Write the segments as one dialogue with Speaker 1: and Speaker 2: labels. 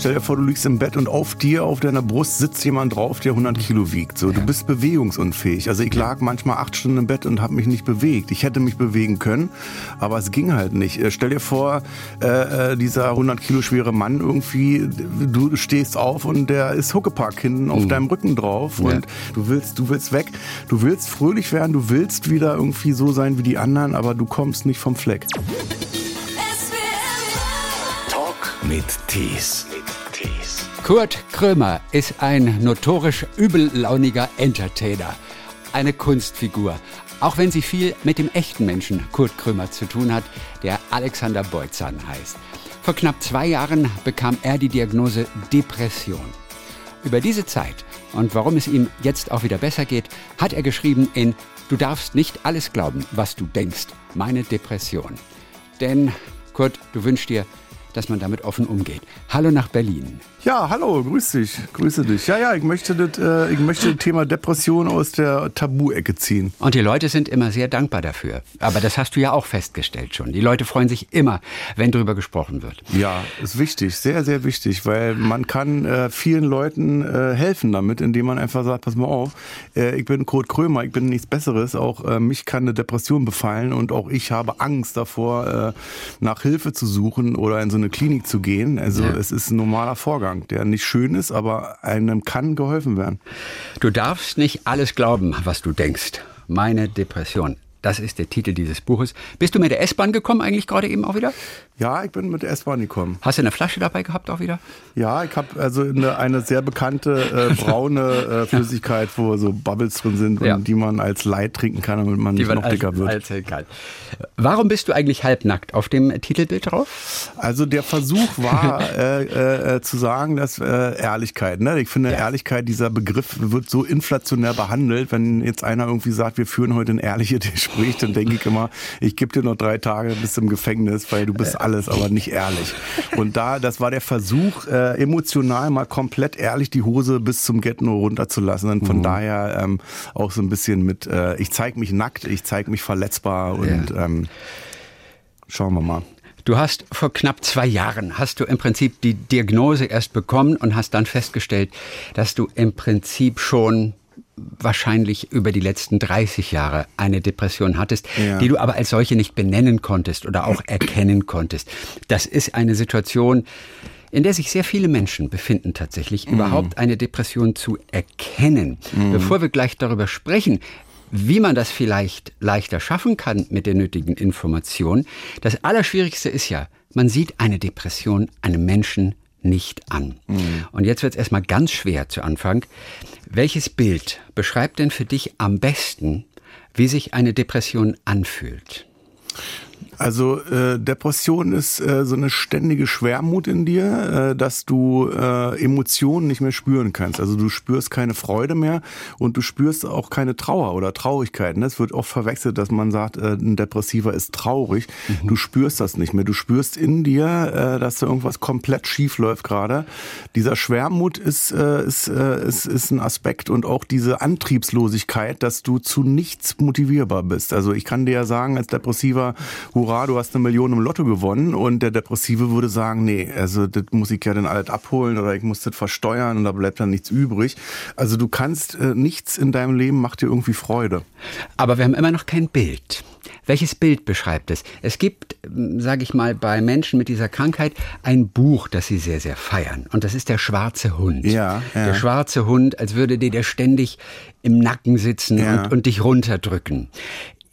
Speaker 1: Stell dir vor, du liegst im Bett und auf dir, auf deiner Brust sitzt jemand drauf, der 100 Kilo wiegt. So, du bist bewegungsunfähig. Also ich lag manchmal acht Stunden im Bett und habe mich nicht bewegt. Ich hätte mich bewegen können, aber es ging halt nicht. Äh, stell dir vor, äh, äh dieser 100 Kilo schwere Mann irgendwie, du stehst auf und der ist Huckepack hinten auf mhm. deinem Rücken drauf und ja. du willst, du willst weg. Du willst fröhlich werden, du willst wieder irgendwie so sein wie die anderen, aber du kommst nicht vom Fleck.
Speaker 2: Mit Tees.
Speaker 3: Kurt Krömer ist ein notorisch übellauniger Entertainer. Eine Kunstfigur. Auch wenn sie viel mit dem echten Menschen Kurt Krömer zu tun hat, der Alexander Beutzahn heißt. Vor knapp zwei Jahren bekam er die Diagnose Depression. Über diese Zeit und warum es ihm jetzt auch wieder besser geht, hat er geschrieben in Du darfst nicht alles glauben, was du denkst. Meine Depression. Denn, Kurt, du wünschst dir, dass man damit offen umgeht. Hallo nach Berlin.
Speaker 1: Ja, hallo, grüß dich, grüße dich. Ja, ja, ich möchte das, äh, ich möchte das Thema Depression aus der Tabu-Ecke ziehen.
Speaker 3: Und die Leute sind immer sehr dankbar dafür. Aber das hast du ja auch festgestellt schon. Die Leute freuen sich immer, wenn darüber gesprochen wird.
Speaker 1: Ja, ist wichtig, sehr, sehr wichtig, weil man kann äh, vielen Leuten äh, helfen damit, indem man einfach sagt, pass mal auf, äh, ich bin Kurt Krömer, ich bin nichts Besseres, auch äh, mich kann eine Depression befallen und auch ich habe Angst davor, äh, nach Hilfe zu suchen oder in so eine Klinik zu gehen. Also ja. es ist ein normaler Vorgang. Vorgang, der nicht schön ist, aber einem kann geholfen werden.
Speaker 3: Du darfst nicht alles glauben, was du denkst. Meine Depression. Das ist der Titel dieses Buches. Bist du mit der S-Bahn gekommen eigentlich gerade eben auch wieder?
Speaker 1: Ja, ich bin mit der S-Bahn gekommen.
Speaker 3: Hast du eine Flasche dabei gehabt auch wieder?
Speaker 1: Ja, ich habe also eine, eine, sehr bekannte äh, braune äh, Flüssigkeit, wo so Bubbles drin sind ja. und die man als Light trinken kann, damit man die nicht noch als, dicker wird. Als kann.
Speaker 3: Warum bist du eigentlich halbnackt auf dem Titelbild drauf?
Speaker 1: Also der Versuch war äh, äh, äh, zu sagen, dass äh, Ehrlichkeit. Ne? Ich finde ja. Ehrlichkeit, dieser Begriff wird so inflationär behandelt. Wenn jetzt einer irgendwie sagt, wir führen heute ein ehrliches Gespräch, dann denke ich immer, ich gebe dir noch drei Tage bis im Gefängnis, weil du bist alles, aber nicht ehrlich. Und da, das war der Versuch, äh, emotional mal komplett ehrlich die Hose bis zum nur runterzulassen. Und von mhm. daher ähm, auch so ein bisschen mit, äh, ich zeige mich nackt, ich zeige mich verletzbar und ja. ähm, schauen wir mal.
Speaker 3: Du hast vor knapp zwei Jahren hast du im Prinzip die Diagnose erst bekommen und hast dann festgestellt, dass du im Prinzip schon wahrscheinlich über die letzten 30 Jahre eine Depression hattest, ja. die du aber als solche nicht benennen konntest oder auch erkennen konntest. Das ist eine Situation, in der sich sehr viele Menschen befinden tatsächlich, mhm. überhaupt eine Depression zu erkennen. Mhm. Bevor wir gleich darüber sprechen, wie man das vielleicht leichter schaffen kann mit der nötigen Information, das Allerschwierigste ist ja, man sieht eine Depression einem Menschen nicht an. Mhm. Und jetzt wird es erstmal ganz schwer zu Anfang. Welches Bild beschreibt denn für dich am besten, wie sich eine Depression anfühlt?
Speaker 1: Also äh, Depression ist äh, so eine ständige Schwermut in dir, äh, dass du äh, Emotionen nicht mehr spüren kannst. Also du spürst keine Freude mehr und du spürst auch keine Trauer oder Traurigkeit. Ne? Es wird oft verwechselt, dass man sagt, äh, ein Depressiver ist traurig. Mhm. Du spürst das nicht mehr. Du spürst in dir, äh, dass da irgendwas komplett schief läuft gerade. Dieser Schwermut ist, äh, ist, äh, ist, ist ein Aspekt und auch diese Antriebslosigkeit, dass du zu nichts motivierbar bist. Also ich kann dir ja sagen, als Depressiver, hurra, hurra, du hast eine Million im Lotto gewonnen und der Depressive würde sagen, nee, also das muss ich ja dann alles abholen oder ich muss das versteuern und da bleibt dann nichts übrig. Also du kannst, äh, nichts in deinem Leben macht dir irgendwie Freude.
Speaker 3: Aber wir haben immer noch kein Bild. Welches Bild beschreibt es? Es gibt, sage ich mal, bei Menschen mit dieser Krankheit ein Buch, das sie sehr, sehr feiern. Und das ist der schwarze Hund.
Speaker 1: Ja,
Speaker 3: ja. Der schwarze Hund, als würde dir der ständig im Nacken sitzen ja. und, und dich runterdrücken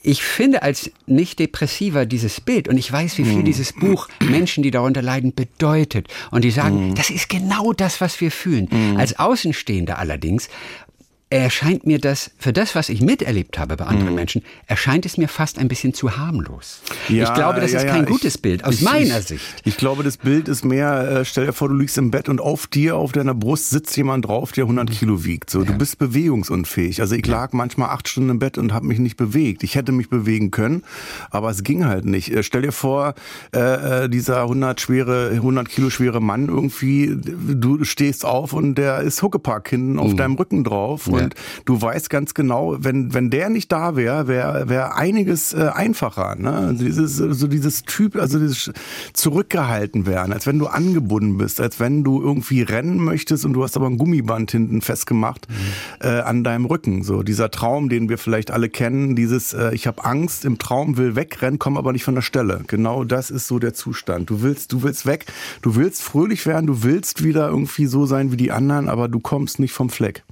Speaker 3: ich finde als Nicht-Depressiver dieses Bild und ich weiß, wie viel mm. dieses Buch Menschen, die darunter leiden, bedeutet. Und die sagen, mm. das ist genau das, was wir fühlen. Mm. Als Außenstehender allerdings erscheint mir das, für das, was ich miterlebt habe bei anderen mhm. Menschen, erscheint es mir fast ein bisschen zu harmlos. Ja, ich glaube, das ja, ist kein ja. gutes ich, Bild, aus
Speaker 1: ich,
Speaker 3: meiner
Speaker 1: ich,
Speaker 3: Sicht.
Speaker 1: Ich glaube, das Bild ist mehr, äh, stell dir vor, du liegst im Bett und auf dir, auf deiner Brust sitzt jemand drauf, der 100 Kilo wiegt. So, Du bist bewegungsunfähig. Also ich lag manchmal acht Stunden im Bett und habe mich nicht bewegt. Ich hätte mich bewegen können, aber es ging halt nicht. Äh, stell dir vor, äh, äh dieser 100, schwere, 100 Kilo schwere Mann irgendwie, du stehst auf und der ist Huckepack hinten mhm. auf deinem Rücken drauf Und ja. du weißt ganz genau, wenn, wenn der nicht da wäre, wäre wär einiges äh, einfacher. Ne? Also dieses, so dieses Typ, also dieses zurückgehalten werden, als wenn du angebunden bist, als wenn du irgendwie rennen möchtest und du hast aber ein Gummiband hinten festgemacht mhm. äh, an deinem Rücken. So dieser Traum, den wir vielleicht alle kennen, dieses äh, ich habe Angst im Traum, will wegrennen, komme aber nicht von der Stelle. Genau das ist so der Zustand. Du willst, du willst weg, du willst fröhlich werden, du willst wieder irgendwie so sein wie die anderen, aber du kommst nicht vom Fleck.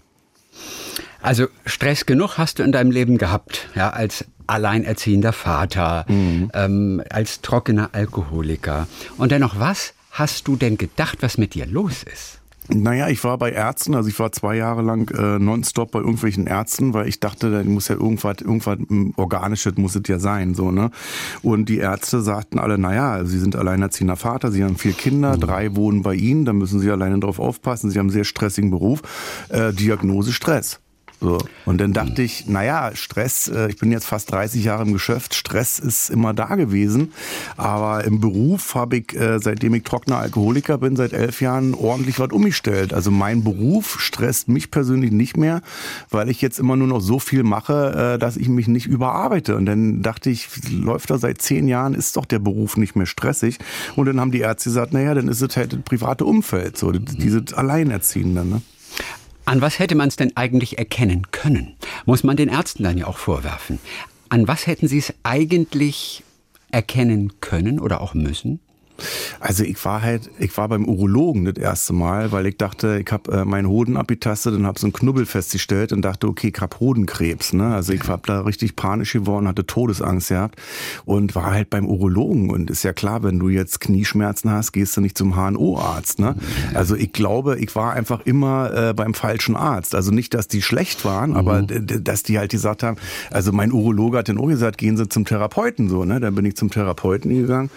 Speaker 3: Also Stress genug hast du in deinem Leben gehabt, ja, als alleinerziehender Vater, mhm. ähm, als trockener Alkoholiker. Und dennoch, was hast du denn gedacht, was mit dir los ist?
Speaker 1: Naja, ich war bei Ärzten, also ich war zwei Jahre lang äh, nonstop bei irgendwelchen Ärzten, weil ich dachte, da muss ja irgendwas, irgendwas hm, Organisches muss es ja sein, so, ne? Und die Ärzte sagten alle, naja, Sie sind alleinerziehender Vater, Sie haben vier Kinder, mhm. drei wohnen bei Ihnen, da müssen Sie alleine drauf aufpassen, Sie haben einen sehr stressigen Beruf, äh, Diagnose Stress. So. Und dann dachte ich, naja, Stress, äh, ich bin jetzt fast 30 Jahre im Geschäft, Stress ist immer da gewesen. Aber im Beruf habe ich, äh, seitdem ich trockener Alkoholiker bin, seit elf Jahren ordentlich was umgestellt. Also mein Beruf stresst mich persönlich nicht mehr, weil ich jetzt immer nur noch so viel mache, äh, dass ich mich nicht überarbeite. Und dann dachte ich, läuft da seit zehn Jahren, ist doch der Beruf nicht mehr stressig. Und dann haben die Ärzte gesagt, naja, dann ist es halt das private Umfeld, so dieses Alleinerziehende. Ne?
Speaker 3: An was hätte man es denn eigentlich erkennen können? Muss man den Ärzten dann ja auch vorwerfen. An was hätten sie es eigentlich erkennen können oder auch müssen?
Speaker 1: Also ich war halt, ich war beim Urologen das erste Mal, weil ich dachte, ich habe äh, meinen Hoden abgetastet und habe so einen Knubbel festgestellt und dachte, okay, ich habe Hodenkrebs. Ne? Also ich war da richtig panisch geworden, hatte Todesangst gehabt und war halt beim Urologen. Und ist ja klar, wenn du jetzt Knieschmerzen hast, gehst du nicht zum HNO-Arzt. Ne? Also ich glaube, ich war einfach immer äh, beim falschen Arzt. Also nicht, dass die schlecht waren, mhm. aber dass die halt gesagt haben, also mein Urologe hat dann auch gesagt, gehen Sie zum Therapeuten so. Ne? Dann bin ich zum Therapeuten gegangen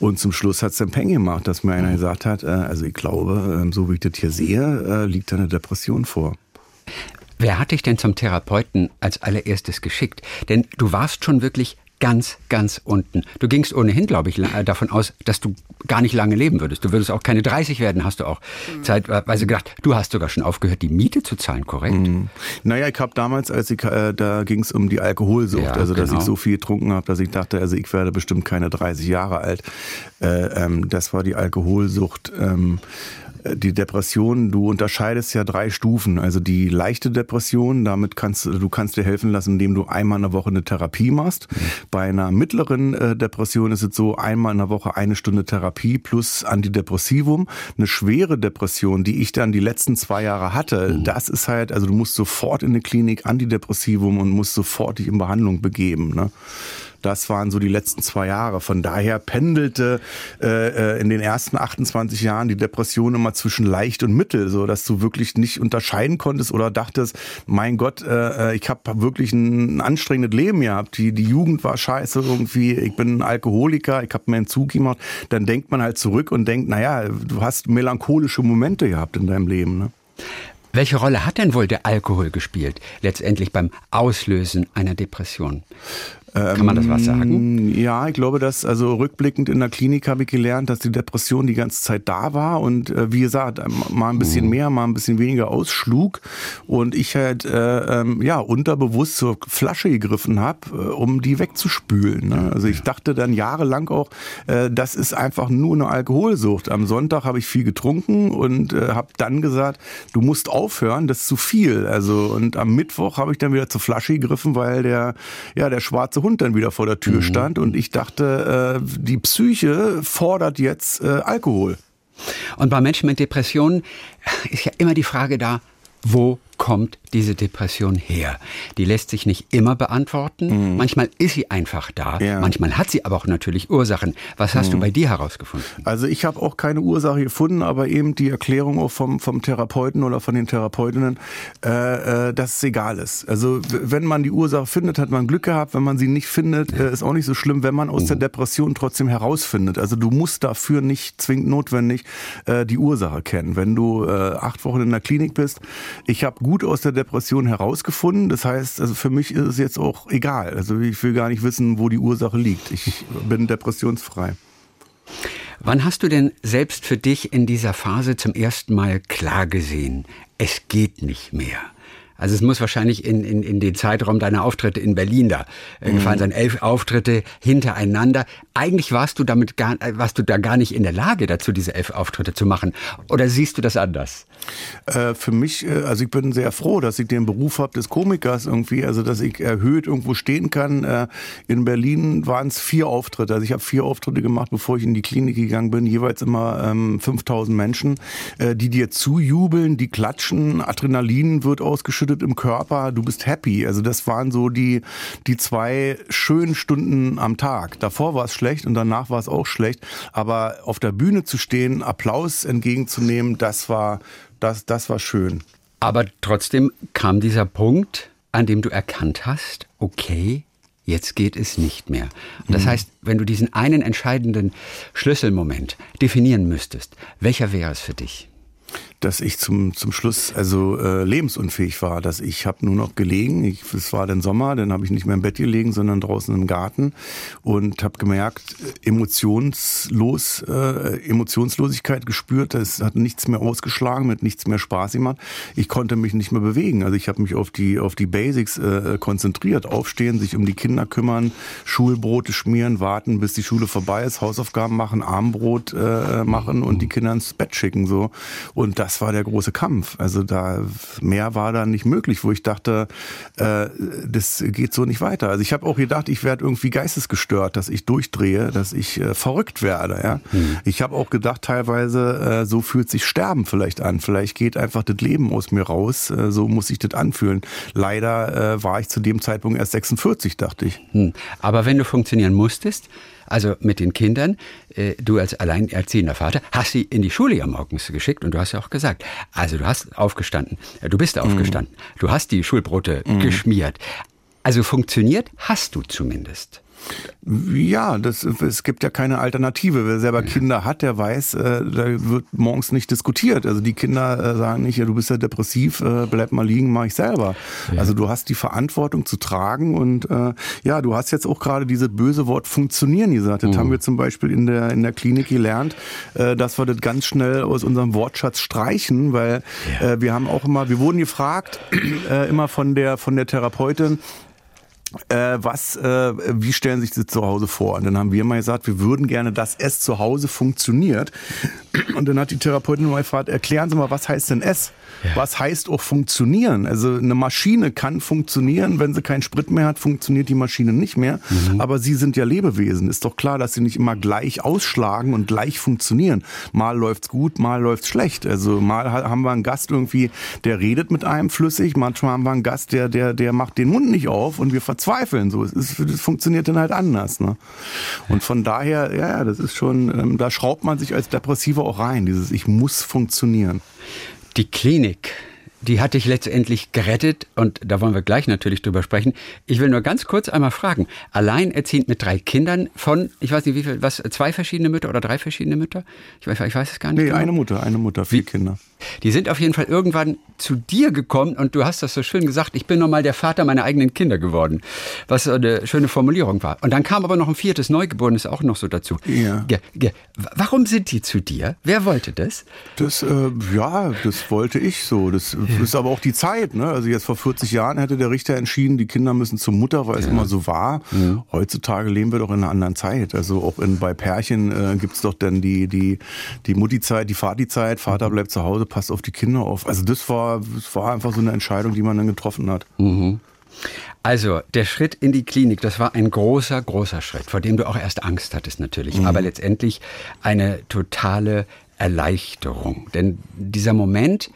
Speaker 1: und zum Schluss hat es dann Peng gemacht, dass mir einer gesagt hat, äh, also ich glaube, ähm, so wie ich das hier sehe, äh, liegt da eine Depression vor.
Speaker 3: Wer hat dich denn zum Therapeuten als allererstes geschickt? Denn du warst schon wirklich ganz, ganz unten. Du gingst ohnehin, glaube ich, äh, davon aus, dass du gar nicht lange leben würdest. Du würdest auch keine 30 werden, hast du auch mhm. zeitweise gedacht. Du hast sogar schon aufgehört, die Miete zu zahlen, korrekt? Mhm.
Speaker 1: Naja, ich habe damals, als ich, äh, da ging es um die Alkoholsucht, ja, also dass genau. ich so viel getrunken habe, dass ich dachte, also ich werde bestimmt keine 30 Jahre alt. Äh, ähm, das war die Alkoholsucht. Ähm, die Depression, du unterscheidest ja drei Stufen. Also die leichte Depression, damit kannst du kannst dir helfen lassen, indem du einmal in der Woche eine Therapie machst. Mhm. Bei einer mittleren äh, Depression ist es so, einmal in der Woche eine Stunde Therapie plus Antidepressivum. Eine schwere Depression, die ich dann die letzten zwei Jahre hatte, mhm. das ist halt, also du musst sofort in eine Klinik Antidepressivum und musst sofort dich in Behandlung begeben. Ne? Das waren so die letzten zwei Jahre. Von daher pendelte äh, äh in den ersten 28 Jahren die Depression immer zwischen leicht und mittel, so dass du wirklich nicht unterscheiden konntest oder dachtest, mein Gott, äh, äh ich habe wirklich ein anstrengendes Leben gehabt. Die, die Jugend war scheiße irgendwie. Ich bin ein Alkoholiker, ich habe mir einen Zug gemacht. Dann denkt man halt zurück und denkt, naja, du hast melancholische Momente gehabt in deinem Leben. Ne?
Speaker 3: Welche Rolle hat denn wohl der Alkohol gespielt, letztendlich beim Auslösen einer Depression? Kann man das was sagen?
Speaker 1: Ähm, ja, ich glaube, dass, also rückblickend in der Klinik habe ich gelernt, dass die Depression die ganze Zeit da war und äh, wie gesagt, ähm, mal ein bisschen mhm. mehr, mal ein bisschen weniger ausschlug und ich halt, äh, ähm, ja, unterbewusst zur Flasche gegriffen habe, äh, um die wegzuspülen. Ne? Also ich dachte dann jahrelang auch, äh, das ist einfach nur eine Alkoholsucht. Am Sonntag habe ich viel getrunken und äh, habe dann gesagt, du musst aufhören, das ist zu viel. Also und am Mittwoch habe ich dann wieder zur Flasche gegriffen, weil der, ja, der schwarze Hund dann wieder vor der Tür mhm. stand und ich dachte, äh, die Psyche fordert jetzt äh, Alkohol.
Speaker 3: Und bei Menschen mit Depressionen ist ja immer die Frage da, wo kommt diese Depression her? Die lässt sich nicht immer beantworten. Mhm. Manchmal ist sie einfach da. Ja. Manchmal hat sie aber auch natürlich Ursachen. Was hast mhm. du bei dir herausgefunden?
Speaker 1: Also ich habe auch keine Ursache gefunden, aber eben die Erklärung auch vom, vom Therapeuten oder von den Therapeutinnen, äh, äh, dass es egal ist. Also wenn man die Ursache findet, hat man Glück gehabt. Wenn man sie nicht findet, äh, ist auch nicht so schlimm, wenn man aus mhm. der Depression trotzdem herausfindet. Also du musst dafür nicht zwingend notwendig äh, die Ursache kennen. Wenn du äh, acht Wochen in der Klinik bist, ich habe gut aus der Depression herausgefunden. Das heißt, also für mich ist es jetzt auch egal. Also ich will gar nicht wissen, wo die Ursache liegt. Ich bin depressionsfrei.
Speaker 3: Wann hast du denn selbst für dich in dieser Phase zum ersten Mal klar gesehen, es geht nicht mehr? Also es muss wahrscheinlich in, in, in den Zeitraum deiner Auftritte in Berlin da äh, gefallen sein. Elf Auftritte hintereinander. Eigentlich warst du damit gar, äh, warst du da gar nicht in der Lage dazu, diese elf Auftritte zu machen. Oder siehst du das anders?
Speaker 1: Äh, für mich, äh, also ich bin sehr froh, dass ich den Beruf habe des Komikers irgendwie, also dass ich erhöht irgendwo stehen kann. Äh, in Berlin waren es vier Auftritte. Also ich habe vier Auftritte gemacht, bevor ich in die Klinik gegangen bin. Jeweils immer ähm, 5000 Menschen, die dir zujubeln, die klatschen, Adrenalin wird ausgeschüttet ausgeschüttet im Körper, du bist happy. Also das waren so die, die zwei schönen Stunden am Tag. Davor war es schlecht und danach war es auch schlecht. Aber auf der Bühne zu stehen, Applaus entgegenzunehmen, das war, das, das war schön.
Speaker 3: Aber trotzdem kam dieser Punkt, an dem du erkannt hast, okay, jetzt geht es nicht mehr. Und das mhm. heißt, wenn du diesen einen entscheidenden Schlüsselmoment definieren müsstest, welcher wäre es für dich?
Speaker 1: Dass ich zum, zum Schluss also äh, lebensunfähig war, dass ich habe nur noch gelegen. Ich, es war dann Sommer, dann habe ich nicht mehr im Bett gelegen, sondern draußen im Garten und habe gemerkt, emotionslos, äh, Emotionslosigkeit gespürt. Es hat nichts mehr ausgeschlagen, mit nichts mehr Spaß gemacht. Ich konnte mich nicht mehr bewegen. Also ich habe mich auf die auf die Basics äh, konzentriert: Aufstehen, sich um die Kinder kümmern, Schulbrote schmieren, warten, bis die Schule vorbei ist, Hausaufgaben machen, Armbrot äh, machen und die Kinder ins Bett schicken so. Und das war der große Kampf. Also da mehr war da nicht möglich, wo ich dachte, äh, das geht so nicht weiter. Also ich habe auch gedacht, ich werde irgendwie geistesgestört, dass ich durchdrehe, dass ich äh, verrückt werde. Ja? Mhm. Ich habe auch gedacht, teilweise äh, so fühlt sich Sterben vielleicht an. Vielleicht geht einfach das Leben aus mir raus. Äh, so muss ich das anfühlen. Leider äh, war ich zu dem Zeitpunkt erst 46, dachte ich.
Speaker 3: Mhm. Aber wenn du funktionieren musstest, also mit den Kindern, äh, du als alleinerziehender Vater, hast sie in die Schule ja morgens geschickt und du hast ja auch gesagt, also du hast aufgestanden, äh, du bist aufgestanden, mhm. du hast die Schulbrote mhm. geschmiert. Also funktioniert hast du zumindest.
Speaker 1: Ja, das, es gibt ja keine Alternative. Wer selber Kinder hat, der weiß, äh, da wird morgens nicht diskutiert. Also die Kinder äh, sagen nicht, ja, du bist ja depressiv, äh, bleib mal liegen, mach ich selber. Ja. Also du hast die Verantwortung zu tragen und äh, ja, du hast jetzt auch gerade diese böse Wort funktionieren gesagt. Das mhm. haben wir zum Beispiel in der, in der Klinik gelernt, äh, dass wir das ganz schnell aus unserem Wortschatz streichen, weil ja. äh, wir haben auch immer, wir wurden gefragt, äh, immer von der, von der Therapeutin, äh, was, äh, wie stellen sich das zu Hause vor? Und dann haben wir mal gesagt, wir würden gerne, dass es zu Hause funktioniert. Und dann hat die Therapeutin mal gefragt, erklären Sie mal, was heißt denn es? Ja. Was heißt auch funktionieren? Also eine Maschine kann funktionieren, wenn sie keinen Sprit mehr hat, funktioniert die Maschine nicht mehr. Mhm. Aber sie sind ja Lebewesen. Ist doch klar, dass sie nicht immer gleich ausschlagen und gleich funktionieren. Mal läuft's gut, mal läuft's schlecht. Also mal haben wir einen Gast irgendwie, der redet mit einem flüssig. Manchmal haben wir einen Gast, der, der, der macht den Mund nicht auf und wir verzweifeln. So, es, ist, es funktioniert dann halt anders. Ne? Und von daher, ja, das ist schon, ähm, da schraubt man sich als Depressiver auch rein. Dieses, ich muss funktionieren.
Speaker 3: Die Klinik, die hat dich letztendlich gerettet und da wollen wir gleich natürlich drüber sprechen. Ich will nur ganz kurz einmal fragen. Alleinerziehend mit drei Kindern von, ich weiß nicht wie viel, was, zwei verschiedene Mütter oder drei verschiedene Mütter? Ich weiß, ich weiß es gar nicht.
Speaker 1: Nee, genau. eine Mutter, eine Mutter, vier wie, Kinder.
Speaker 3: Die sind auf jeden Fall irgendwann zu dir gekommen und du hast das so schön gesagt, ich bin nochmal der Vater meiner eigenen Kinder geworden, was eine schöne Formulierung war. Und dann kam aber noch ein viertes Neugeborenes auch noch so dazu. Ja. Warum sind die zu dir? Wer wollte das?
Speaker 1: Das, äh, ja, das wollte ich so. Das ja. ist aber auch die Zeit. Ne? Also jetzt vor 40 Jahren hätte der Richter entschieden, die Kinder müssen zur Mutter, weil es immer so war. Ja. Heutzutage leben wir doch in einer anderen Zeit. Also auch in, bei Pärchen äh, gibt es doch dann die, die, die Mutti-Zeit, die Vati-Zeit, Vater bleibt zu Hause, passt auf die Kinder auf. Also das war, das war einfach so eine Entscheidung, die man dann getroffen hat. Mhm.
Speaker 3: Also, der Schritt in die Klinik, das war ein großer, großer Schritt, vor dem du auch erst Angst hattest natürlich, mhm. aber letztendlich eine totale Erleichterung. Denn dieser Moment,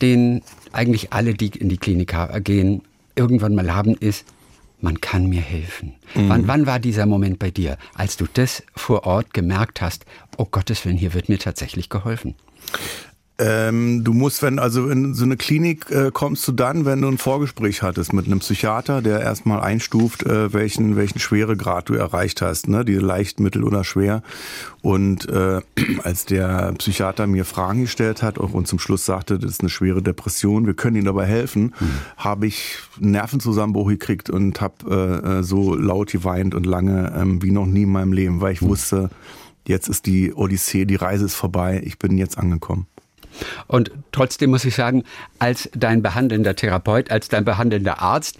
Speaker 3: den eigentlich alle, die in die Klinik gehen, irgendwann mal haben, ist, man kann mir helfen. Mhm. Wann, wann war dieser Moment bei dir, als du das vor Ort gemerkt hast, oh Gottes Willen, hier wird mir tatsächlich geholfen?
Speaker 1: Ähm, du musst, wenn also in so eine Klinik äh, kommst du dann, wenn du ein Vorgespräch hattest mit einem Psychiater, der erstmal einstuft, äh, welchen welchen Schweregrad du erreicht hast, ne, die leicht, mittel oder schwer. Und äh, als der Psychiater mir Fragen gestellt hat und zum Schluss sagte, das ist eine schwere Depression, wir können Ihnen dabei helfen, mhm. habe ich einen Nervenzusammenbruch gekriegt und habe äh, äh, so laut geweint und lange ähm, wie noch nie in meinem Leben, weil ich mhm. wusste, jetzt ist die Odyssee, die Reise ist vorbei, ich bin jetzt angekommen.
Speaker 3: Und trotzdem muss ich sagen, als dein behandelnder Therapeut, als dein behandelnder Arzt,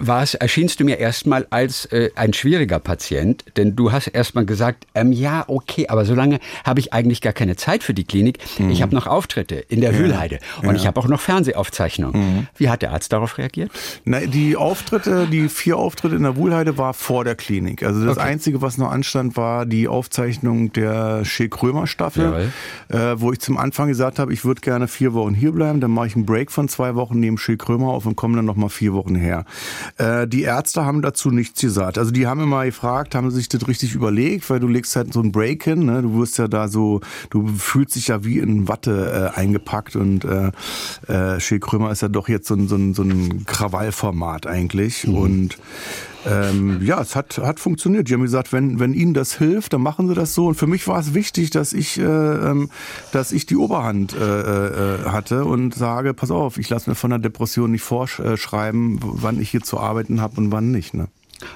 Speaker 3: war es, erschienst du mir erstmal als äh, ein schwieriger Patient, denn du hast erstmal gesagt, ähm, ja, okay, aber so lange habe ich eigentlich gar keine Zeit für die Klinik. Mhm. Ich habe noch Auftritte in der ja. Höhlheide und ja. ich habe auch noch Fernsehaufzeichnungen. Mhm. Wie hat der Arzt darauf reagiert?
Speaker 1: Na, die Auftritte, die vier Auftritte in der Wuhlheide war vor der Klinik. Also das okay. Einzige, was noch anstand, war die Aufzeichnung der Shea Krömer Staffel, äh, wo ich zum Anfang gesagt habe, ich würde gerne vier Wochen hierbleiben, dann mache ich einen Break von zwei Wochen, nehme Shea Krömer auf und komme dann nochmal vier Wochen her. Äh, die Ärzte haben dazu nichts gesagt. Also die haben immer gefragt, haben sich das richtig überlegt, weil du legst halt so einen Break hin, ne? du wirst ja da so, du fühlst dich ja wie in Watte äh, eingepackt und äh, äh, Shea Krömer ist ja doch jetzt so ein, so ein, so ein Krawallformat eigentlich mhm. und ähm, ja, es hat, hat funktioniert. Die haben gesagt, wenn, wenn ihnen das hilft, dann machen sie das so. Und für mich war es wichtig, dass ich, äh, ähm, dass ich die Oberhand äh, äh, hatte und sage, pass auf, ich lasse mir von der Depression nicht vorschreiben, wann ich hier zu arbeiten habe und wann nicht. Ne?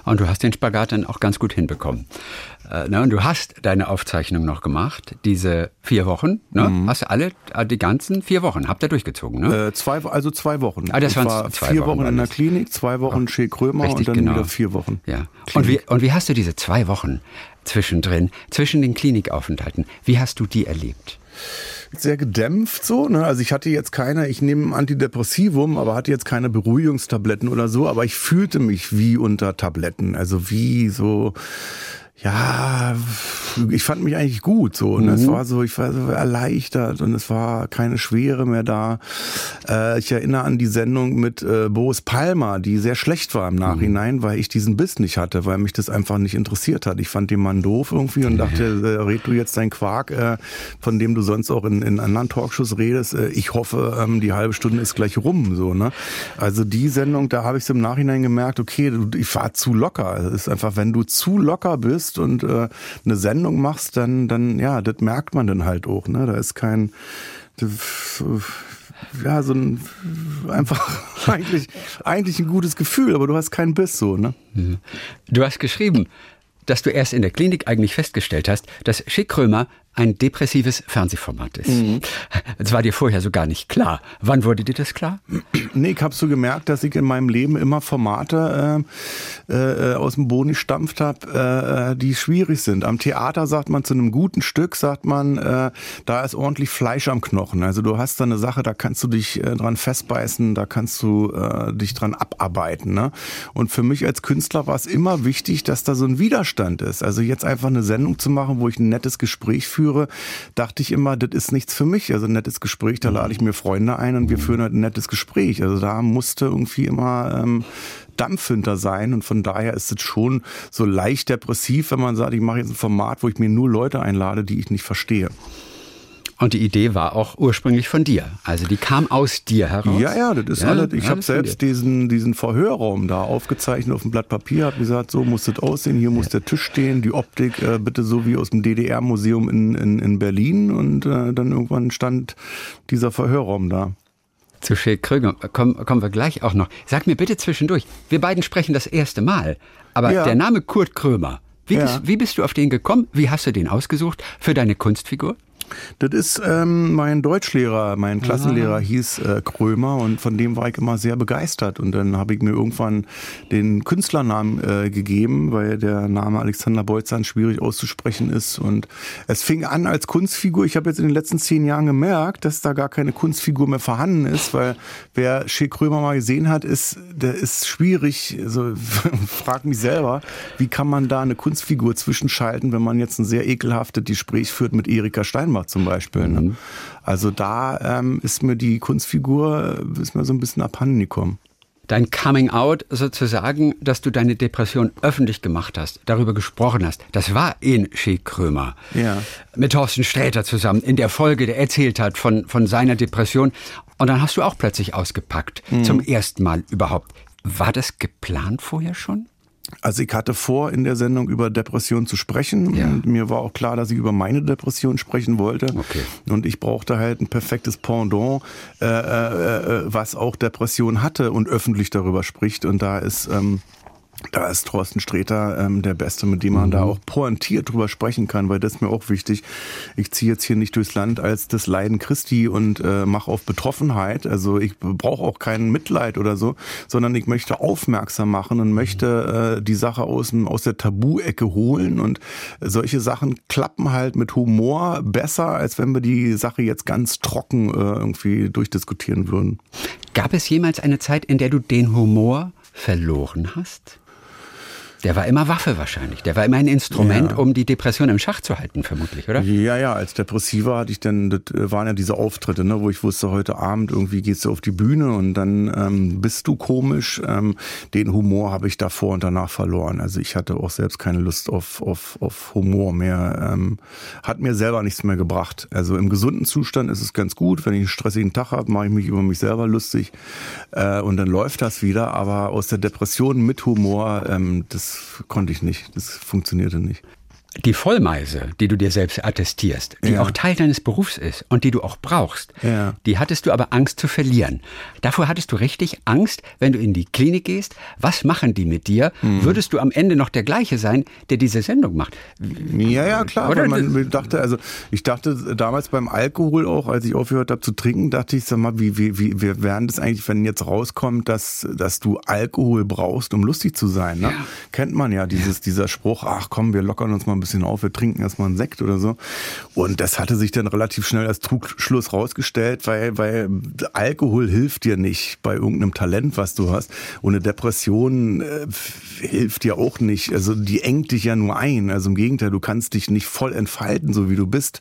Speaker 3: Und du hast den Spagat dann auch ganz gut hinbekommen. Äh, ne, und du hast deine Aufzeichnung noch gemacht, diese vier Wochen. Ne? Mhm. Hast du alle, äh, die ganzen vier Wochen, habt ihr durchgezogen, ne?
Speaker 1: Äh, zwei, also zwei Wochen.
Speaker 3: Ah, das
Speaker 1: ich war
Speaker 3: zwei
Speaker 1: vier Wochen, Wochen in der Klinik, zwei Wochen Shea Krömer Richtig, und dann genau. wieder vier Wochen.
Speaker 3: Ja. Und wie, und wie hast du diese zwei Wochen zwischendrin, zwischen den Klinikaufenthalten, wie hast du die erlebt?
Speaker 1: sehr gedämpft so. Ne? Also ich hatte jetzt keine, ich nehme Antidepressivum, aber hatte jetzt keine Beruhigungstabletten oder so, aber ich fühlte mich wie unter Tabletten. Also wie so ja, ich fand mich eigentlich gut so. Und mhm. es war so, ich war so erleichtert und es war keine Schwere mehr da. Äh, ich erinnere an die Sendung mit äh, Boris Palmer, die sehr schlecht war im mhm. Nachhinein, mhm. weil ich diesen Biss nicht hatte, weil mich das einfach nicht interessiert hat. Ich fand den Mann doof irgendwie und dachte, äh, red du jetzt dein Quark, äh, von dem du sonst auch in, in anderen Talkshows redest. Äh, ich hoffe, ähm, die halbe Stunde ist gleich rum. so ne. Also die Sendung, da habe ich es im Nachhinein gemerkt, okay, ich war zu locker. Es ist einfach, wenn du zu locker bist, bist und äh, eine Sendung machst, dann, dann, ja, das merkt man dann halt auch. Ne? Da ist kein, ja, so ein, einfach eigentlich, eigentlich ein gutes Gefühl, aber du hast keinen Biss so, ne?
Speaker 3: Mhm. Du hast geschrieben, dass du erst in der Klinik eigentlich festgestellt hast, dass Schick Krömer ein depressives Fernsehformat ist. Mhm. Das war dir vorher so gar nicht klar. Wann wurde dir das klar?
Speaker 1: Nee, ich habe so gemerkt, dass ich in meinem Leben immer Formate äh, äh, aus dem Boden gestampft habe, äh, die schwierig sind. Am Theater sagt man zu einem guten Stück, sagt man, äh, da ist ordentlich Fleisch am Knochen. Also du hast da eine Sache, da kannst du dich äh, dran festbeißen, da kannst du äh, dich dran abarbeiten. Ne? Und für mich als Künstler war es immer wichtig, dass da so ein Widerstand ist. Also jetzt einfach eine Sendung zu machen, wo ich ein nettes Gespräch führe, führe, dachte ich immer, das ist nichts für mich. Also ein nettes Gespräch, da lade ich mir Freunde ein und wir führen halt ein nettes Gespräch. Also da musste irgendwie immer ähm, Dampf hinter sein und von daher ist es schon so leicht depressiv, wenn man sagt, ich mache jetzt ein Format, wo ich mir nur Leute einlade, die ich nicht verstehe.
Speaker 3: Und die Idee war auch ursprünglich von dir. Also die kam aus dir heraus.
Speaker 1: Ja, ja, das ist ja, alles. Ich habe selbst diesen, diesen Verhörraum da aufgezeichnet auf dem Blatt Papier, habe gesagt, so muss das aussehen, hier muss der Tisch stehen, die Optik äh, bitte so wie aus dem DDR-Museum in, in, in Berlin. Und äh, dann irgendwann stand dieser Verhörraum da.
Speaker 3: Zu Schild Krüger kommen, kommen wir gleich auch noch. Sag mir bitte zwischendurch, wir beiden sprechen das erste Mal, aber ja. der Name Kurt Krömer, wie, ja. bist, wie bist du auf den gekommen? Wie hast du den ausgesucht für deine Kunstfigur?
Speaker 1: Das ist ähm, mein Deutschlehrer, mein Klassenlehrer ah. hieß äh, Krömer und von dem war ich immer sehr begeistert. Und dann habe ich mir irgendwann den Künstlernamen äh, gegeben, weil der Name Alexander Bolzan schwierig auszusprechen ist. Und es fing an als Kunstfigur. Ich habe jetzt in den letzten zehn Jahren gemerkt, dass da gar keine Kunstfigur mehr vorhanden ist, weil wer Shea Krömer mal gesehen hat, ist, der ist schwierig. Also frag mich selber, wie kann man da eine Kunstfigur zwischenschalten, wenn man jetzt ein sehr ekelhaftes Gespräch führt mit Erika Steinbach Steinbach zum Beispiel. Ne? Mhm. Also da ähm, ist mir die Kunstfigur ist mir so ein bisschen abhanden gekommen
Speaker 3: dein Coming Out sozusagen, dass du deine Depression öffentlich gemacht hast, darüber gesprochen hast. Das war in Schick Krömer. Ja. Mit Thorsten Sträter zusammen in der Folge, der erzählt hat von, von seiner Depression. Und dann hast du auch plötzlich ausgepackt. Mhm. Zum ersten Mal überhaupt. War das geplant vorher schon?
Speaker 1: Also ich hatte vor, in der Sendung über Depression zu sprechen. Ja. Und mir war auch klar, dass ich über meine Depression sprechen wollte. Okay. Und ich brauchte halt ein perfektes Pendant, äh, äh, äh was auch Depression hatte und öffentlich darüber spricht. Und da ist ähm, da ist Thorsten Sträter ähm, der Beste, mit dem man mhm. da auch pointiert drüber sprechen kann, weil das ist mir auch wichtig. Ich ziehe jetzt hier nicht durchs Land als das Leiden Christi und äh, mache auf Betroffenheit. Also ich brauche auch kein Mitleid oder so, sondern ich möchte aufmerksam machen und möchte äh, die Sache aus, aus der Tabu-Ecke holen. Und solche Sachen klappen halt mit Humor besser, als wenn wir die Sache jetzt ganz trocken äh, irgendwie durchdiskutieren würden.
Speaker 3: Gab es jemals eine Zeit, in der du den Humor verloren hast? Der war immer Waffe wahrscheinlich. Der war immer ein Instrument, ja. um die Depression im Schach zu halten, vermutlich, oder?
Speaker 1: Ja, ja, als Depressiver hatte ich dann, das waren ja diese Auftritte, ne, wo ich wusste, heute Abend irgendwie gehst du auf die Bühne und dann ähm, bist du komisch. Ähm, den Humor habe ich davor und danach verloren. Also ich hatte auch selbst keine Lust auf, auf, auf Humor mehr. Ähm, hat mir selber nichts mehr gebracht. Also im gesunden Zustand ist es ganz gut. Wenn ich einen stressigen Tag habe, mache ich mich über mich selber lustig äh, und dann läuft das wieder. Aber aus der Depression mit Humor, ähm, konnte ich nicht. Das funktionierte nicht
Speaker 3: die Vollmeise, die du dir selbst attestierst, die ja. auch Teil deines Berufs ist und die du auch brauchst, ja. die hattest du aber Angst zu verlieren. Davor hattest du richtig Angst, wenn du in die Klinik gehst. Was machen die mit dir? Mhm. Würdest du am Ende noch der gleiche sein, der diese Sendung macht?
Speaker 1: Ja, ja, klar. Oder man dachte, also ich dachte damals beim Alkohol auch, als ich aufgehört habe zu trinken, dachte ich, sag mal, wie, wie, wie, wie wären das eigentlich, wenn jetzt rauskommt, dass, dass du Alkohol brauchst, um lustig zu sein? Ne? Ja. Kennt man ja dieses, dieser Spruch, ach komm, wir lockern uns mal ein bisschen auf, wir trinken erstmal einen Sekt oder so. Und das hatte sich dann relativ schnell als Trugschluss rausgestellt, weil, weil Alkohol hilft dir nicht bei irgendeinem Talent, was du hast. Und eine Depression äh, hilft dir auch nicht. Also die engt dich ja nur ein. Also im Gegenteil, du kannst dich nicht voll entfalten, so wie du bist.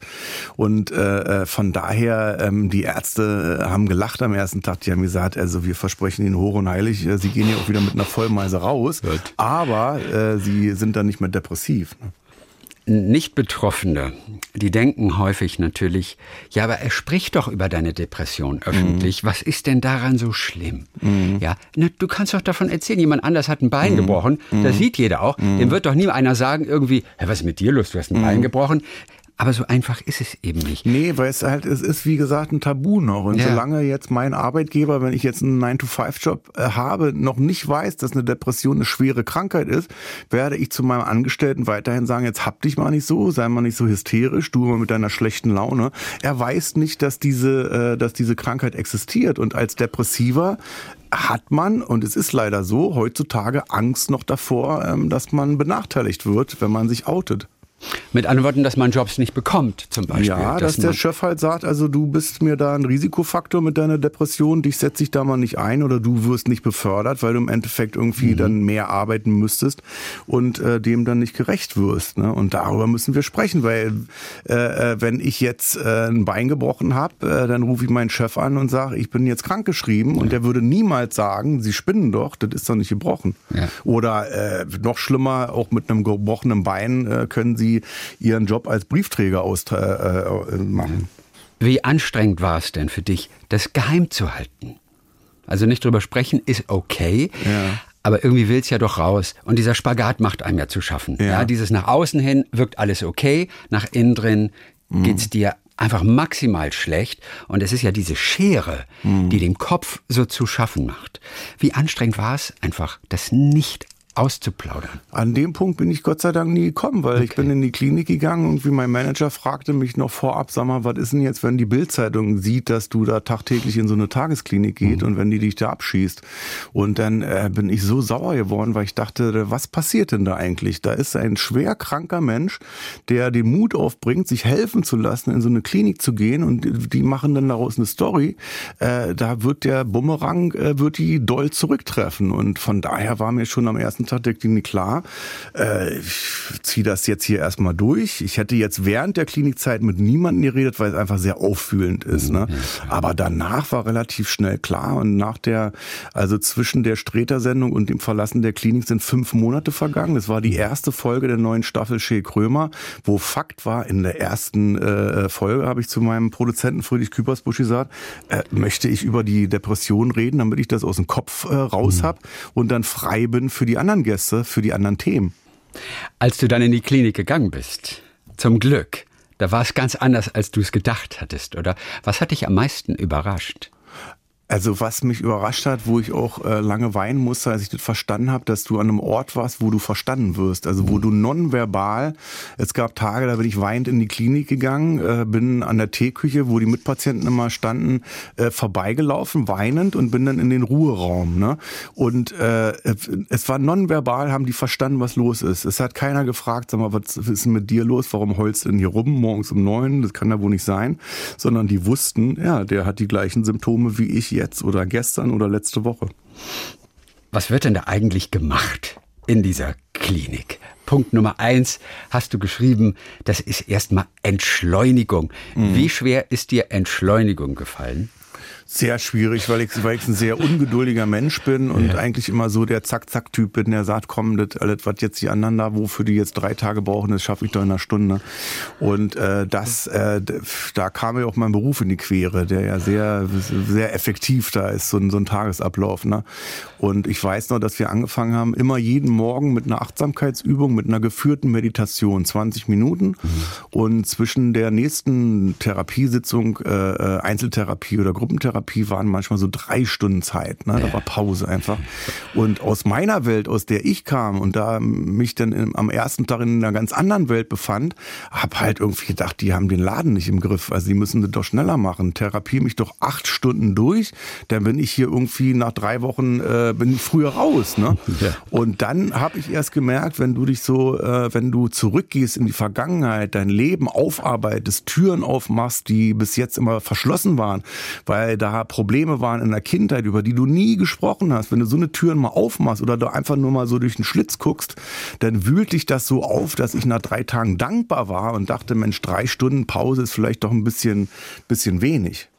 Speaker 1: Und äh, äh von daher, ähm, die Ärzte haben gelacht am ersten Tag. Die haben gesagt, also wir versprechen ihnen hoch und heilig, äh, sie gehen ja auch wieder mit einer Vollmeise raus. Aber äh, sie sind dann nicht mehr depressiv. Ne?
Speaker 3: Nicht-Betroffene, die denken häufig natürlich, ja, aber er spricht doch über deine Depression öffentlich. Mhm. Was ist denn daran so schlimm? Mhm. Ja, na, du kannst doch davon erzählen, jemand anders hat ein Bein mhm. gebrochen. Das mhm. sieht jeder auch. Dem mhm. wird doch nie einer sagen irgendwie, hey, was ist mit dir los? Du hast ein Bein mhm. gebrochen. Aber so einfach ist es eben nicht.
Speaker 1: Nee, weil es halt, es ist wie gesagt ein Tabu noch. Und ja. solange jetzt mein Arbeitgeber, wenn ich jetzt einen 9-to-5-Job äh, habe, noch nicht weiß, dass eine Depression eine schwere Krankheit ist, werde ich zu meinem Angestellten weiterhin sagen, jetzt hab dich mal nicht so, sei mal nicht so hysterisch, du immer mit deiner schlechten Laune. Er weiß nicht, dass diese, äh, dass diese Krankheit existiert. Und als Depressiver hat man, und es ist leider so, heutzutage Angst noch davor, ähm, dass man benachteiligt wird, wenn man sich outet.
Speaker 3: Mit anderen Worten, dass man Jobs nicht bekommt, zum Beispiel.
Speaker 1: Ja, dass, dass der Chef halt sagt, also du bist mir da ein Risikofaktor mit deiner Depression, dich setze ich da mal nicht ein oder du wirst nicht befördert, weil du im Endeffekt irgendwie mhm. dann mehr arbeiten müsstest und äh, dem dann nicht gerecht wirst. Ne? Und darüber müssen wir sprechen, weil äh, äh wenn ich jetzt äh, ein Bein gebrochen habe, äh, dann rufe ich meinen Chef an und sage, ich bin jetzt krankgeschrieben ja. und der würde niemals sagen, Sie spinnen doch, das ist doch nicht gebrochen. Ja. Oder äh, noch schlimmer, auch mit einem gebrochenen Bein können Sie die ihren Job als Briefträger aus, äh, äh, machen.
Speaker 3: Wie anstrengend war es denn für dich, das geheim zu halten? Also nicht drüber sprechen ist okay, ja. aber irgendwie will es ja doch raus. Und dieser Spagat macht einem ja zu schaffen. Ja. ja dieses nach außen hin wirkt alles okay, nach innen drin mhm. geht's dir einfach maximal schlecht. Und es ist ja diese Schere, mhm. die dem Kopf so zu schaffen macht. Wie anstrengend war es einfach, das nicht auszuplaudern?
Speaker 1: An dem Punkt bin ich Gott sei Dank nie gekommen, weil okay. ich bin in die Klinik gegangen und wie mein Manager fragte mich noch vorab, sag mal, was ist denn jetzt, wenn die Bildzeitung sieht, dass du da tagtäglich in so eine Tagesklinik geht mhm. und wenn die dich da abschießt? Und dann äh, bin ich so sauer geworden, weil ich dachte, was passiert denn da eigentlich? Da ist ein schwer kranker Mensch, der den Mut aufbringt, sich helfen zu lassen, in so eine Klinik zu gehen und die machen dann daraus eine Story. Äh, da wird der Bumerang, äh, wird die doll zurücktreffen und von daher war mir schon am ersten Tag der Klinik klar, äh, ich ziehe das jetzt hier erstmal durch. Ich hätte jetzt während der Klinikzeit mit niemandem geredet, weil es einfach sehr auffühlend ist. Ne? Aber danach war relativ schnell klar und nach der, also zwischen der Streter-Sendung und dem Verlassen der Klinik sind fünf Monate vergangen. Das war die erste Folge der neuen Staffel Shea Krömer, wo Fakt war, in der ersten äh, Folge habe ich zu meinem Produzenten Friedrich Küpersbusch gesagt, äh, möchte ich über die Depression reden, damit ich das aus dem Kopf äh, raus mhm. habe und dann frei bin für die anderen anderen Gäste für die anderen Themen.
Speaker 3: Als du dann in die Klinik gegangen bist, zum Glück, da war es ganz anders, als du es gedacht hattest, oder? Was hat dich am meisten überrascht?
Speaker 1: Also was mich überrascht hat, wo ich auch äh, lange weinen musste, als ich das verstanden habe, dass du an einem Ort warst, wo du verstanden wirst. Also wo du nonverbal, es gab Tage, da bin ich weinend in die Klinik gegangen, äh, bin an der Teeküche, wo die Mitpatienten immer standen, äh, vorbeigelaufen, weinend und bin dann in den Ruheraum. Ne? Und äh, es war nonverbal, haben die verstanden, was los ist. Es hat keiner gefragt, sag mal, was ist denn mit dir los? Warum heulst du denn hier rum morgens um neun? Das kann ja wohl nicht sein. Sondern die wussten, ja, der hat die gleichen Symptome wie ich jetzt oder gestern oder letzte Woche.
Speaker 3: Was wird denn da eigentlich gemacht in dieser Klinik? Punkt Nummer eins hast du geschrieben, das ist erstmal Entschleunigung. Mhm. Wie schwer ist dir Entschleunigung gefallen?
Speaker 1: Sehr schwierig, weil ich, weil ich ein sehr ungeduldiger Mensch bin und ja. eigentlich immer so der Zack-Zack-Typ bin, der sagt, komm, das alles, was jetzt die anderen da, wofür die jetzt drei Tage brauchen, das schaffe ich doch in einer Stunde. Und äh, das, äh, da kam mir auch mein Beruf in die Quere, der ja sehr, sehr effektiv da ist, so ein, so ein Tagesablauf. Ne? Und ich weiß noch, dass wir angefangen haben, immer jeden Morgen mit einer Achtsamkeitsübung, mit einer geführten Meditation, 20 Minuten. Mhm. Und zwischen der nächsten Therapiesitzung, äh, äh Einzeltherapie oder Gruppentherapie, Therapie waren manchmal so drei Stunden Zeit. Ne? Da war Pause einfach. Und aus meiner Welt, aus der ich kam und da mich dann im, am ersten Tag in einer ganz anderen Welt befand, habe halt irgendwie gedacht, die haben den Laden nicht im Griff. Also die müssen das doch schneller machen. Therapie mich doch acht Stunden durch, dann bin ich hier irgendwie nach drei Wochen äh, bin ich früher raus. Ne? Ja. Und dann habe ich erst gemerkt, wenn du dich so, äh, wenn du zurückgehst in die Vergangenheit, dein Leben aufarbeitest, Türen aufmachst, die bis jetzt immer verschlossen waren, weil da da Probleme waren in der Kindheit, über die du nie gesprochen hast, wenn du so eine Türen mal aufmachst oder du einfach nur mal so durch den Schlitz guckst, dann wühlt dich das so auf, dass ich nach drei Tagen dankbar war und dachte, Mensch, drei Stunden Pause ist vielleicht doch ein bisschen, bisschen wenig.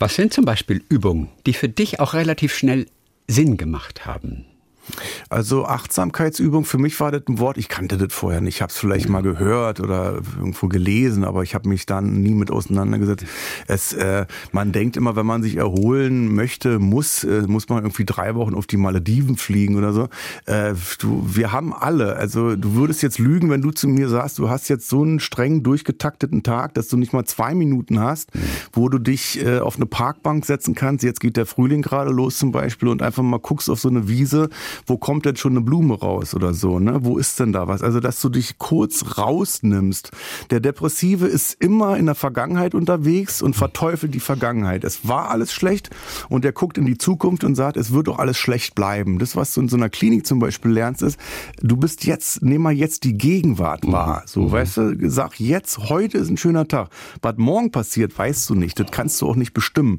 Speaker 3: Was sind zum Beispiel Übungen, die für dich auch relativ schnell Sinn gemacht haben?
Speaker 1: Also Achtsamkeitsübung, für mich war das ein Wort, ich kannte das vorher nicht. Ich habe es vielleicht mal gehört oder irgendwo gelesen, aber ich habe mich dann nie mit auseinandergesetzt. Es, äh, man denkt immer, wenn man sich erholen möchte, muss, äh, muss man irgendwie drei Wochen auf die Malediven fliegen oder so. Äh, du, wir haben alle, also du würdest jetzt lügen, wenn du zu mir sagst, du hast jetzt so einen streng durchgetakteten Tag, dass du nicht mal zwei Minuten hast, wo du dich äh, auf eine Parkbank setzen kannst. Jetzt geht der Frühling gerade los zum Beispiel und einfach mal guckst auf so eine Wiese wo kommt denn schon eine Blume raus oder so, ne? Wo ist denn da was? Also, dass du dich kurz rausnimmst. Der Depressive ist immer in der Vergangenheit unterwegs und verteufelt die Vergangenheit. Es war alles schlecht und er guckt in die Zukunft und sagt, es wird doch alles schlecht bleiben. Das, was du in so einer Klinik zum Beispiel lernst, ist, du bist jetzt, nimm mal jetzt die Gegenwart wahr. So, mhm. weißt du, sag jetzt, heute ist ein schöner Tag. Was morgen passiert, weißt du nicht. Das kannst du auch nicht bestimmen.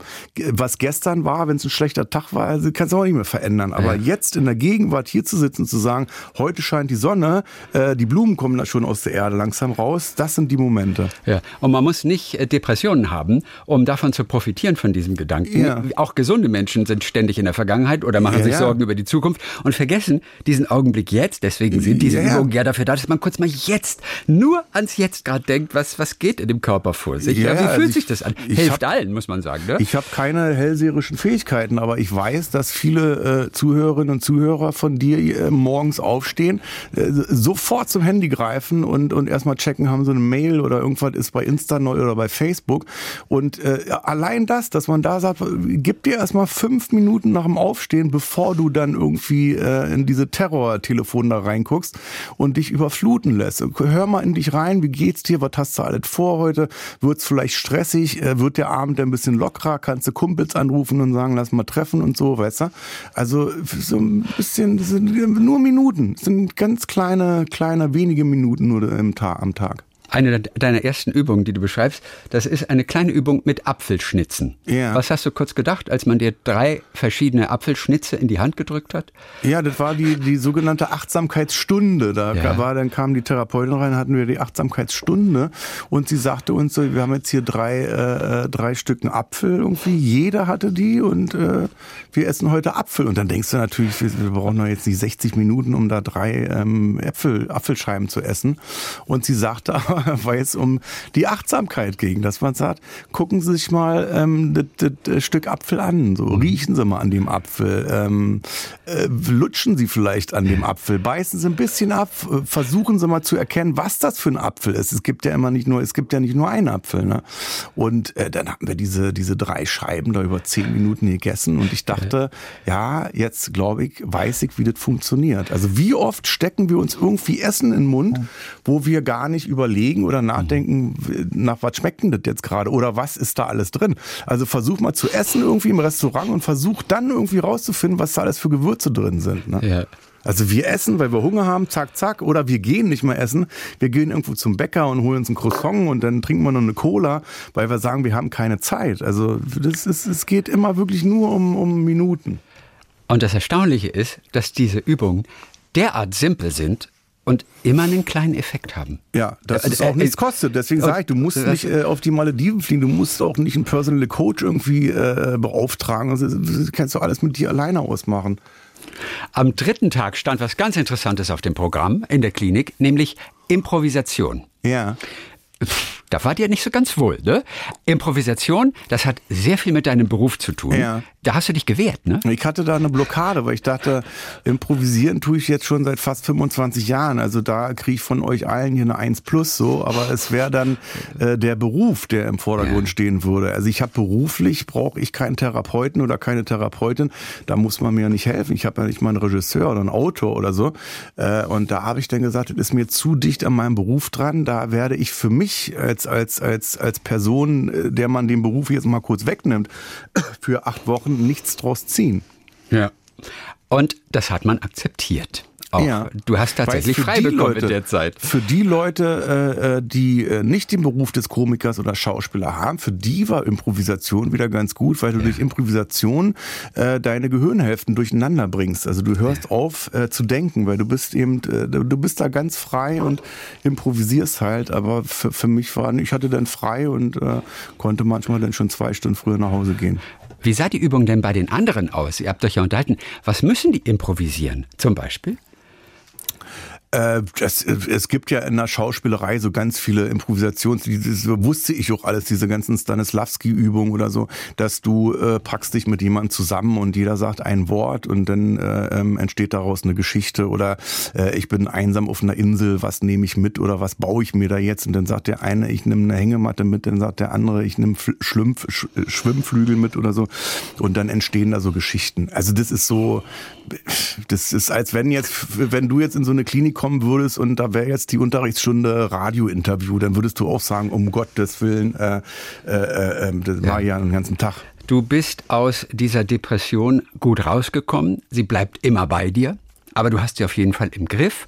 Speaker 1: Was gestern war, wenn es ein schlechter Tag war, also kannst du auch nicht mehr verändern. Aber ja. jetzt in der Gegenwart hier zu sitzen, zu sagen, heute scheint die Sonne, äh, die Blumen kommen da schon aus der Erde langsam raus, das sind die Momente.
Speaker 3: Ja, und man muss nicht äh, Depressionen haben, um davon zu profitieren von diesem Gedanken. Ja. Auch gesunde Menschen sind ständig in der Vergangenheit oder machen ja, sich Sorgen über die Zukunft und vergessen diesen Augenblick jetzt. Deswegen sind diese ja. Übungen ja dafür da, dass man kurz mal jetzt, nur ans Jetzt gerade denkt, was, was geht in dem Körper vor sich. Ja, wie fühlt also sich das an? Hilft hab, allen, muss man sagen. Ne?
Speaker 1: Ich habe keine hellseherischen Fähigkeiten, aber ich weiß, dass viele äh, Zuhörerinnen und Zuhörer Zuhörer von dir äh, morgens aufstehen, äh, sofort zum Handy greifen und, und erstmal checken, haben sie eine Mail oder irgendwas ist bei Insta neu oder bei Facebook. Und äh, allein das, dass man da sagt, gib dir erstmal fünf Minuten nach dem Aufstehen, bevor du dann irgendwie äh, in diese Terror-Telefon da reinguckst und dich überfluten lässt. Hör mal in dich rein, wie geht's dir, was hast du alles vor heute? Wird's vielleicht stressig? Äh, wird der Abend ein bisschen lockerer? Kannst du Kumpels anrufen und sagen, lass mal treffen und so, weißt du? Also so ein bisschen, das sind nur Minuten. Das sind ganz kleine, kleine, wenige Minuten nur im Tag, am Tag
Speaker 3: eine deiner ersten Übungen, die du beschreibst, das ist eine kleine Übung mit Apfelschnitzen. Ja. Was hast du kurz gedacht, als man dir drei verschiedene Apfelschnitze in die Hand gedrückt hat?
Speaker 1: Ja, das war die, die sogenannte Achtsamkeitsstunde. Da ja. war, dann kam die Therapeutin rein, hatten wir die Achtsamkeitsstunde und sie sagte uns so, wir haben jetzt hier drei, äh, drei Stücken Apfel irgendwie, jeder hatte die und äh, wir essen heute Apfel. Und dann denkst du natürlich, wir, wir brauchen doch jetzt nicht 60 Minuten, um da drei ähm, Äpfel, Apfelscheiben zu essen. Und sie sagte aber, weil es um die Achtsamkeit ging, dass man sagt, gucken Sie sich mal ähm, das, das Stück Apfel an, so riechen Sie mal an dem Apfel, ähm, äh, lutschen Sie vielleicht an dem Apfel, beißen Sie ein bisschen ab, äh, versuchen Sie mal zu erkennen, was das für ein Apfel ist. Es gibt ja immer nicht nur, es gibt ja nicht nur einen Apfel, ne? Und äh, dann haben wir diese diese drei Scheiben da über zehn Minuten gegessen und ich dachte, ja, jetzt glaube ich, weiß ich, wie das funktioniert. Also wie oft stecken wir uns irgendwie Essen in den Mund, wo wir gar nicht überlegen oder nachdenken, nach was schmeckt denn das jetzt gerade oder was ist da alles drin. Also versuch mal zu essen irgendwie im Restaurant und versuch dann irgendwie rauszufinden, was da alles für Gewürze drin sind. Ne?
Speaker 3: Ja.
Speaker 1: Also wir essen, weil wir Hunger haben, zack, zack, oder wir gehen nicht mehr essen. Wir gehen irgendwo zum Bäcker und holen uns ein Croissant und dann trinken wir noch eine Cola, weil wir sagen, wir haben keine Zeit. Also das ist, es geht immer wirklich nur um, um Minuten.
Speaker 3: Und das Erstaunliche ist, dass diese Übungen derart simpel sind und immer einen kleinen Effekt haben.
Speaker 1: Ja, dass
Speaker 3: Äh,
Speaker 1: es auch
Speaker 3: äh,
Speaker 1: nichts
Speaker 3: äh,
Speaker 1: kostet. Deswegen
Speaker 3: äh,
Speaker 1: sage ich, du musst
Speaker 3: das-
Speaker 1: nicht äh, auf die Malediven fliegen, du musst auch nicht einen Personal Coach irgendwie äh, beauftragen. Also, das kannst du alles mit dir alleine ausmachen.
Speaker 3: Am dritten Tag stand was ganz Interessantes auf dem Programm in der Klinik, nämlich Improvisation.
Speaker 1: Ja.
Speaker 3: Pff, Da wart ihr nicht so ganz wohl, ne? Improvisation, das hat sehr viel mit deinem Beruf zu tun.
Speaker 1: Ja.
Speaker 3: Da hast du dich gewehrt, ne?
Speaker 1: Ich hatte da eine Blockade, weil ich dachte, improvisieren tue ich jetzt schon seit fast 25 Jahren. Also da kriege ich von euch allen hier eine 1 plus so, aber es wäre dann äh, der Beruf, der im Vordergrund stehen würde. Also ich habe beruflich, brauche ich keinen Therapeuten oder keine Therapeutin. Da muss man mir nicht helfen. Ich habe ja nicht mal einen Regisseur oder einen Autor oder so. Äh, und da habe ich dann gesagt, das ist mir zu dicht an meinem Beruf dran. Da werde ich für mich als, als, als, als Person, äh, der man den Beruf jetzt mal kurz wegnimmt, für acht Wochen nichts draus ziehen.
Speaker 3: Ja. Und das hat man akzeptiert. Auch.
Speaker 1: Ja.
Speaker 3: Du hast tatsächlich frei
Speaker 1: die
Speaker 3: bekommen
Speaker 1: Leute,
Speaker 3: in der Zeit.
Speaker 1: Für die Leute, äh, äh, die äh, nicht den Beruf des Komikers oder Schauspieler haben, für die war Improvisation wieder ganz gut, weil du durch Improvisation äh, deine Gehirnhälften durcheinander bringst. Also du hörst auf äh, zu denken, weil du bist eben, du bist da ganz frei und improvisierst halt. Aber für, für mich war, ich hatte dann frei und konnte manchmal dann schon zwei Stunden früher nach Hause gehen.
Speaker 3: Wie sah die Übung denn bei den anderen aus? Ihr habt euch ja unterhalten. Was müssen die improvisieren? Zum Beispiel?
Speaker 1: Äh, das, es gibt ja in der Schauspielerei so ganz viele Improvisations, das wusste ich auch alles, diese ganzen Stanislavski-Übungen oder so, dass du äh, packst dich mit jemandem zusammen und jeder sagt ein Wort und dann äh, ähm, entsteht daraus eine Geschichte oder äh, ich bin einsam auf einer Insel, was nehme ich mit oder was baue ich mir da jetzt und dann sagt der eine, ich nehme eine Hängematte mit, dann sagt der andere, ich nehme Schlumpf, Sch äh, Schwimmflügel mit oder so und dann entstehen da so Geschichten. Also das ist so, das ist als wenn jetzt, wenn du jetzt in so eine Klinik kommen würdest und da wäre jetzt die Unterrichtsstunde Radiointerview, dann würdest du auch sagen, um Gottes Willen, äh, äh, äh, das war ja den ganzen Tag.
Speaker 3: Du bist aus dieser Depression gut rausgekommen. Sie bleibt immer bei dir. Aber du hast sie auf jeden Fall im Griff.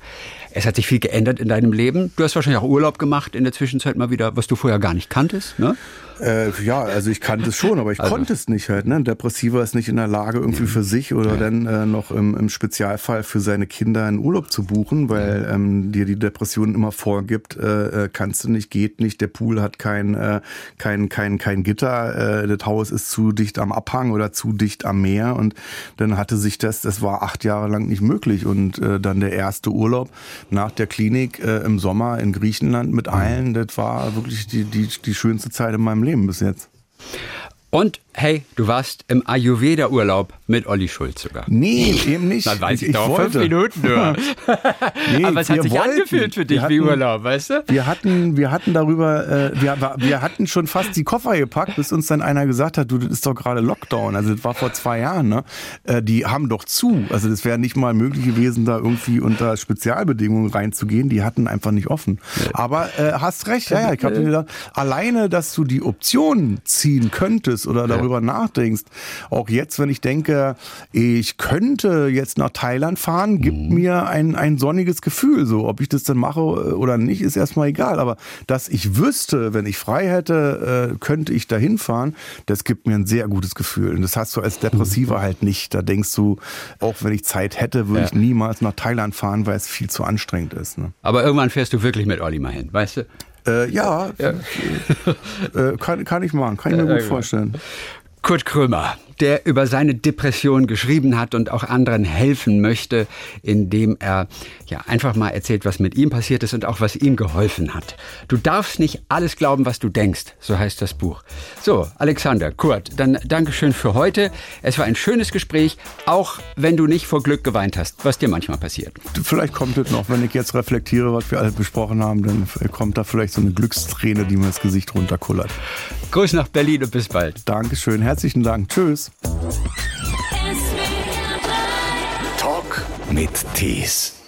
Speaker 3: Es hat sich viel geändert in deinem Leben. Du hast wahrscheinlich auch Urlaub gemacht in der Zwischenzeit mal wieder, was du vorher gar nicht kanntest. Ne?
Speaker 1: Äh, ja, also ich kannte es schon, aber ich konnte es nicht halt. Ne? Ein Depressiver ist nicht in der Lage, irgendwie für sich oder dann äh, noch im, im Spezialfall für seine Kinder einen Urlaub zu buchen, weil ähm, dir die Depression immer vorgibt, äh, äh, kannst du nicht, geht nicht, der Pool hat kein, äh, kein, kein, kein Gitter, äh, das Haus ist zu dicht am Abhang oder zu dicht am Meer und dann hatte sich das, das war acht Jahre lang nicht möglich und äh, dann der erste Urlaub nach der Klinik äh, im Sommer in Griechenland mit allen, das war wirklich die, die, die schönste Zeit in meinem Leben bis jetzt.
Speaker 3: Und hey, du warst im Ayurveda-Urlaub mit Olli Schulz sogar.
Speaker 1: Nee, eben nicht.
Speaker 3: Dann weiß ich, doch,
Speaker 1: wollte.
Speaker 3: fünf Minuten nur.
Speaker 1: Nee,
Speaker 3: Aber es hat sich
Speaker 1: wollten.
Speaker 3: angefühlt für dich
Speaker 1: Wir
Speaker 3: wie
Speaker 1: hatten-
Speaker 3: Urlaub, weißt du?
Speaker 1: Wir hatten, wir hatten darüber, äh, wir, wir hatten schon fast die Koffer gepackt, bis uns dann einer gesagt hat, du, das ist doch gerade Lockdown. Also das war vor zwei Jahren, ne? Äh, die haben doch zu. Also das wäre nicht mal möglich gewesen, da irgendwie unter Spezialbedingungen reinzugehen. Die hatten einfach nicht offen. Aber äh, hast recht, ja, ja. Ich habe mir gedacht, alleine, dass du die Option ziehen könntest oder darüber nachdenkst, auch jetzt, wenn ich denke, ich könnte jetzt nach Thailand fahren, gibt mir ein, ein sonniges Gefühl. So, ob ich das dann mache oder nicht, ist erstmal egal. Aber dass ich wüsste, wenn ich frei hätte, äh, könnte ich da hinfahren, das gibt mir ein sehr gutes Gefühl. Und das hast du als Depressiver halt nicht. Da denkst du, auch wenn ich Zeit hätte, würde
Speaker 3: Ja.
Speaker 1: ich niemals nach Thailand fahren, weil es viel zu anstrengend ist. Ne?
Speaker 3: Aber irgendwann fährst du wirklich mit Olli mal hin, weißt du?
Speaker 1: Äh, ja, Äh, kann, kann ich machen, kann ich mir gut vorstellen.
Speaker 3: Kurt Krömer, der über seine Depression geschrieben hat und auch anderen helfen möchte, indem er ja einfach mal erzählt, was mit ihm passiert ist und auch was ihm geholfen hat. Du darfst nicht alles glauben, was du denkst, so heißt das Buch. So, Alexander, Kurt, dann Dankeschön für heute. Es war ein schönes Gespräch, auch wenn du nicht vor Glück geweint hast, was dir manchmal passiert.
Speaker 1: Vielleicht kommt es noch, wenn ich jetzt reflektiere, was wir alle besprochen haben, dann kommt da vielleicht so eine Glücksträne, die mir das Gesicht runterkullert.
Speaker 3: Grüß nach Berlin und bis bald.
Speaker 1: Dankeschön, herzlichen Dank. Tschüss.
Speaker 2: Talk mit Tees.